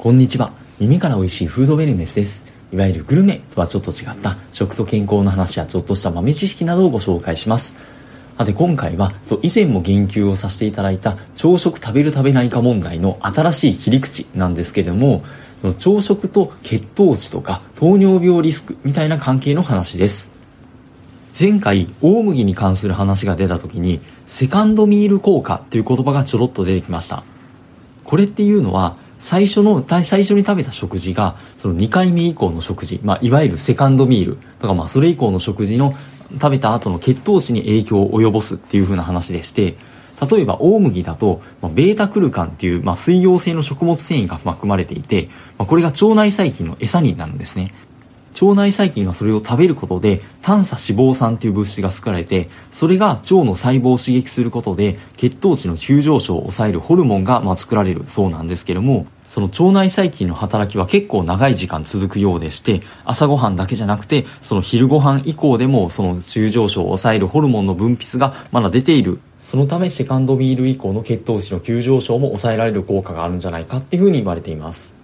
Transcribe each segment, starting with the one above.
こんにちは。耳から美味しいフードウェルネスです。いわゆるグルメとはちょっと違った食と健康の話やちょっとした豆知識などをご紹介します。さて今回はそう以前も言及をさせていただいた朝食食べる食べないか問題の新しい切り口なんですけども朝食と血糖値とか糖尿病リスクみたいな関係の話です前回大麦に関する話が出た時にセカンドミール効果っていう言葉がちょろっと出てきましたこれっていうのは最初の、最初に食べた食事が、その2回目以降の食事、まあ、いわゆるセカンドミールとか、まあ、それ以降の食事の食べた後の血糖値に影響を及ぼすっていう風な話でして、例えば大麦だと、まあ、ベータクルカンっていう、まあ、水溶性の食物繊維が含まれていて、まあ、これが腸内細菌の餌になるんですね。腸内細菌がそれを食べることで短鎖脂肪酸という物質が作られてそれが腸の細胞を刺激することで血糖値の急上昇を抑えるホルモンがま作られるそうなんですけどもその腸内細菌の働きは結構長い時間続くようでして朝ごはんだけじゃなくてその昼ごはん以降でもその急上昇を抑えるホルモンの分泌がまだ出ている。そのためセカンドビール以降の血糖値の急上昇も抑えられる効果があるんじゃないかっていうふうに言われています。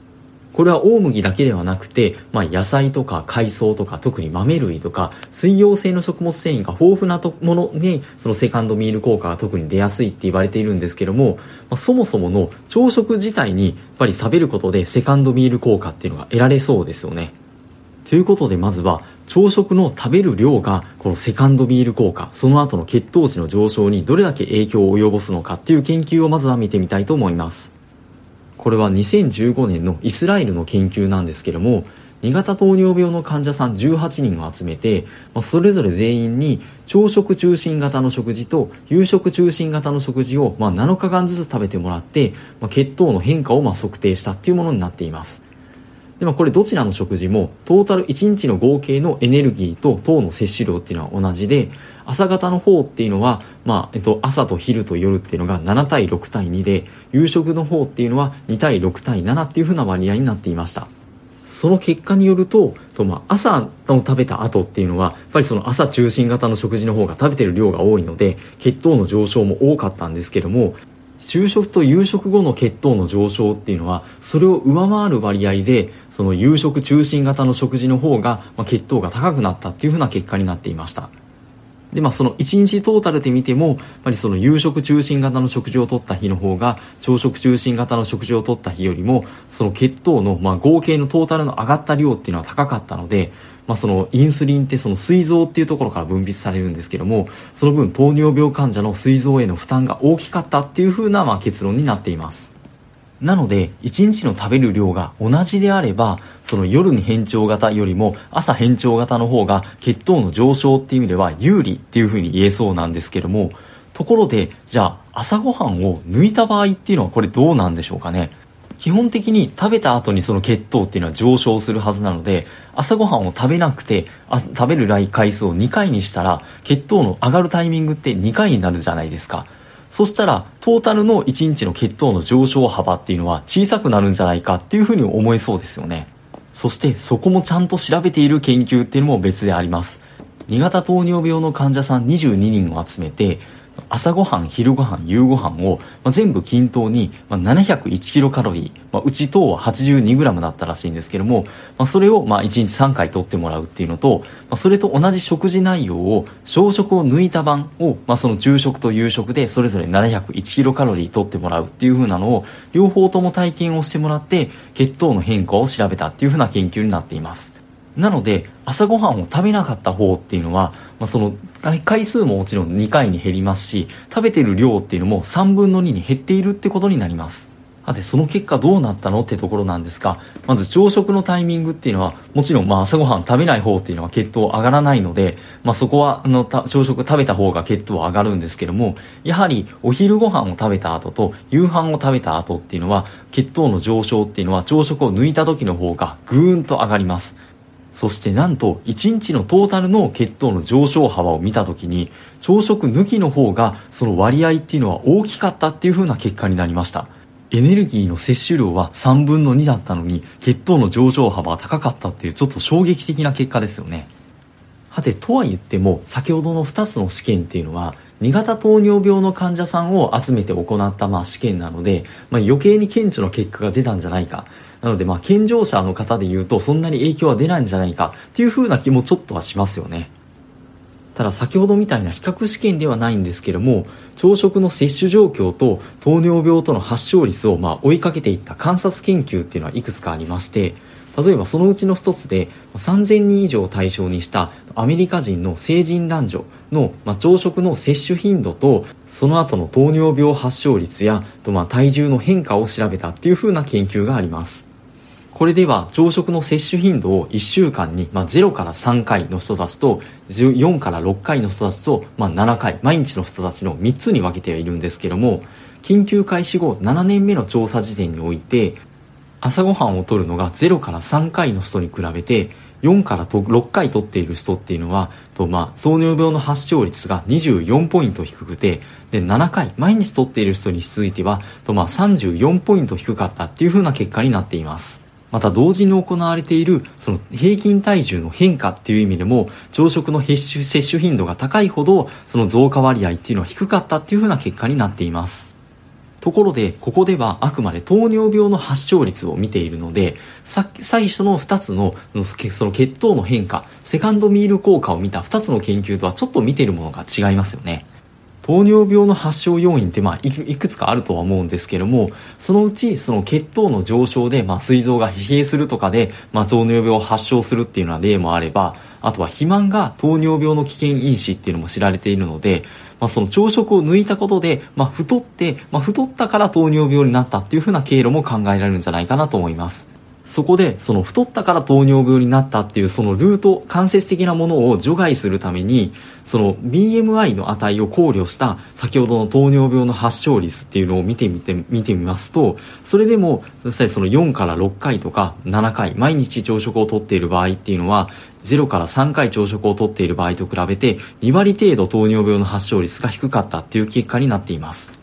これは大麦だけではなくて、まあ、野菜とか海藻とか特に豆類とか水溶性の食物繊維が豊富なものにそのセカンドミール効果が特に出やすいって言われているんですけども、まあ、そもそもの朝食自体にやっぱり食べることでセカンドミール効果っていうのが得られそうですよね。ということでまずは朝食の食べる量がこのセカンドビール効果その後の血糖値の上昇にどれだけ影響を及ぼすのかっていう研究をまずは見てみたいと思いますこれは2015年のイスラエルの研究なんですけども2型糖尿病の患者さん18人を集めて、まあ、それぞれ全員に朝食中心型の食事と夕食中心型の食事を、まあ、7日間ずつ食べてもらって、まあ、血糖の変化をま測定したっていうものになっています。でもこれどちらの食事もトータル1日の合計のエネルギーと糖の摂取量っていうのは同じで朝方の方っていうのは、まあえっと、朝と昼と夜っていうのが7対6対2で夕食の方っていうのは2対6対7っていうふうな割合になっていました。その結果によるとと、まあ、朝の食べた後っていうのはやっぱりその朝中心型の食事の方が食べてる量が多いので血糖の上昇も多かったんですけども昼食と夕食後の血糖の上昇っていうのはそれを上回る割合でその夕食中心型の食事の方が、まあ、血糖が高くなったっていうふうな結果になっていました。でまあその1日トータルで見てもやっぱりその夕食中心型の食事をとった日の方が朝食中心型の食事をとった日よりもその血糖のまあ合計のトータルの上がった量っていうのは高かったのでまあ、そのインスリンってその膵臓っていうところから分泌されるんですけどもその分糖尿病患者の膵臓への負担が大きかったっていうふうなまあ結論になっています。なので1日の食べる量が同じであればその夜に変調型よりも朝変調型の方が血糖の上昇っていう意味では有利っていうふうに言えそうなんですけどもところでじゃあ朝ごはんを抜いた場合っていうのはこれどうなんでしょうかね？基本的に食べた後にその血糖っていうのは上昇するはずなので朝ごはんを食べなくてあ食べる回数を2回にしたら血糖の上がるタイミングって2回になるじゃないですか。そしたらトータルの1日の血糖の上昇幅っていうのは小さくなるんじゃないかっていうふうに思えそうですよね。そしてそこもちゃんと調べている研究っていうのも別であります。2型糖尿病の患者さん22人を集めて朝ごはん昼ごはん夕ごはんを、まあ、全部均等に、まあ、701キロカロリー、まあ、うち糖は82グラムだったらしいんですけども、まあ、それをまあ1日3回取ってもらうっていうのと、まあ、それと同じ食事内容を朝食を抜いた晩を、まあ、その昼食と夕食でそれぞれ701キロカロリー取ってもらうっていう風なのを両方とも体験をしてもらって血糖の変化を調べたっていう風な研究になっています。なので朝ごはんを食べなかった方っていうのは、まあ、その回数ももちろん2回に減りますし食べてる量っていうのも3分の2に減っているってことになります。さてその結果どうなったのってところなんですがまず朝食のタイミングっていうのはもちろんまあ朝ごはん食べない方っていうのは血糖上がらないので、まあ、そこはあの朝食食べた方が血糖上がるんですけどもやはりお昼ご飯を食べた後と夕飯を食べた後っていうのは血糖の上昇っていうのは朝食を抜いた時の方がぐーんと上がります。そしてなんと1日のトータルの血糖の上昇幅を見た時に朝食抜きの方がその割合っていうのは大きかったっていう風な結果になりました。エネルギーの摂取量は3分の2だったのに血糖の上昇幅は高かったっていうちょっと衝撃的な結果ですよね。はてとは言っても先ほどの2つの試験っていうのは2型糖尿病の患者さんを集めて行ったまあ試験なので、まあ、余計に顕著な結果が出たんじゃないか。なのでまあ健常者の方で言うとそんなに影響は出ないんじゃないかっていう風な気もちょっとはしますよね。ただ先ほどみたいな比較試験ではないんですけども朝食の摂取状況と糖尿病との発症率をまあ追いかけていった観察研究っていうのはいくつかありまして例えばそのうちの一つで3000人以上を対象にしたアメリカ人の成人男女の、まあ、朝食の摂取頻度とその後の糖尿病発症率やと、まあ、体重の変化を調べたっていう風な研究があります。これでは朝食の摂取頻度を1週間に、まあ、0から3回の人たちと4から6回の人たちと、まあ、7回毎日の人たちの3つに分けてはいるんですけども研究開始後7年目の調査時点において朝ごはんをとるのが0から3回の人に比べて4から6回とっている人っていうのはと、まあ、糖尿病の発症率が24ポイント低くてで7回毎日とっている人についてはと、まあ、34ポイント低かったっていう風な結果になっています。また同時に行われているその平均体重の変化っていう意味でも朝食の摂取頻度が高いほどその増加割合っていうのは低かったっていう風な結果になっています。ところでここではあくまで糖尿病の発症率を見ているので最初の2つのその血糖の変化セカンドミール効果を見た2つの研究とはちょっと見ているものが違いますよね。糖尿病の発症要因ってまあいくつかあるとは思うんですけどもそのうちその血糖の上昇でまあ膵臓が疲弊するとかでまあ糖尿病を発症するっていうような例もあればあとは肥満が糖尿病の危険因子っていうのも知られているので、まあ、その朝食を抜いたことで、まあ、太って、まあ、太ったから糖尿病になったっていうふうな経路も考えられるんじゃないかなと思います。そこで、その太ったから糖尿病になったっていうそのルート、間接的なものを除外するために、その BMI の値を考慮した先ほどの糖尿病の発症率っていうのを見てみて、見てみますと、それでも、実際その4から6回とか7回、毎日朝食をとっている場合っていうのは、0から3回朝食をとっている場合と比べて2割程度糖尿病の発症率が低かったっていう結果になっています。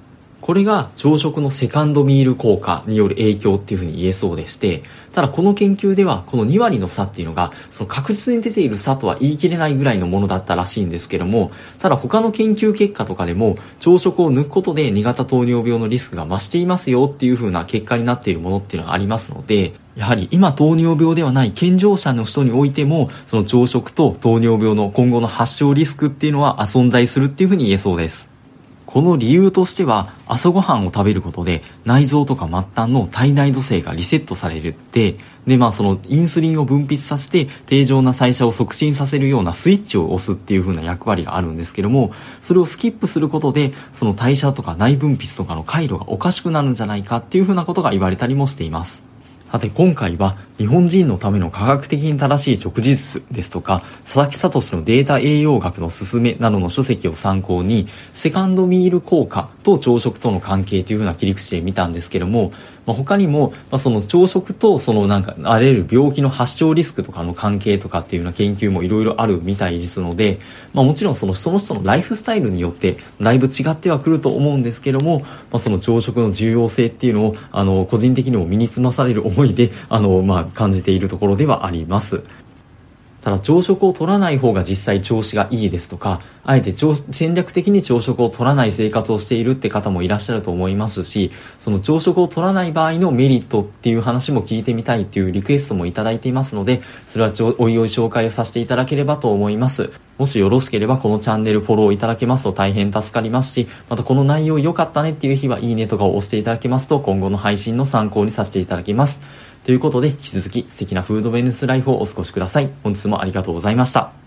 これが朝食のセカンドミール効果による影響っていうふうに言えそうでして、ただこの研究ではこの2割の差っていうのが、その確実に出ている差とは言い切れないぐらいのものだったらしいんですけども、ただ他の研究結果とかでも、朝食を抜くことで2型糖尿病のリスクが増していますよっていうふうな結果になっているものっていうのがありますので、やはり今糖尿病ではない健常者の人においても、その朝食と糖尿病の今後の発症リスクっていうのは存在するっていうふうに言えそうです。この理由としては朝ごはんを食べることで内臓とか末端の体内土性がリセットされるってでまあそのインスリンを分泌させて正常な代謝を促進させるようなスイッチを押すっていう風な役割があるんですけどもそれをスキップすることでその代謝とか内分泌とかの回路がおかしくなるんじゃないかっていう風なことが言われたりもしています。さて今回は日本人のための科学的に正しい食事術ですとか佐々木聡のデータ栄養学の勧めなどの書籍を参考にセカンドミール効果と朝食との関係というふうな切り口で見たんですけどもまあ、他にも、まあ、その朝食とそのなんかあらゆる病気の発症リスクとかの関係とかっていうような研究もいろいろあるみたいですので、まあ、もちろんそのその人のライフスタイルによってだいぶ違ってはくると思うんですけども、まあ、その朝食の重要性っていうのをあの個人的にも身につまされる思いであの、まあ、感じているところではあります。ただ朝食を取らない方が実際調子がいいですとか、あえて戦略的に朝食を取らない生活をしているって方もいらっしゃると思いますし、その朝食を取らない場合のメリットっていう話も聞いてみたいっていうリクエストもいただいていますので、それはおいおい紹介をさせていただければと思います。もしよろしければこのチャンネルフォローいただけますと大変助かりますし、またこの内容良かったねっていう日はいいねとかを押していただけますと今後の配信の参考にさせていただきます。ということで、引き続き素敵なフードウェルネスライフをお過ごしください。本日もありがとうございました。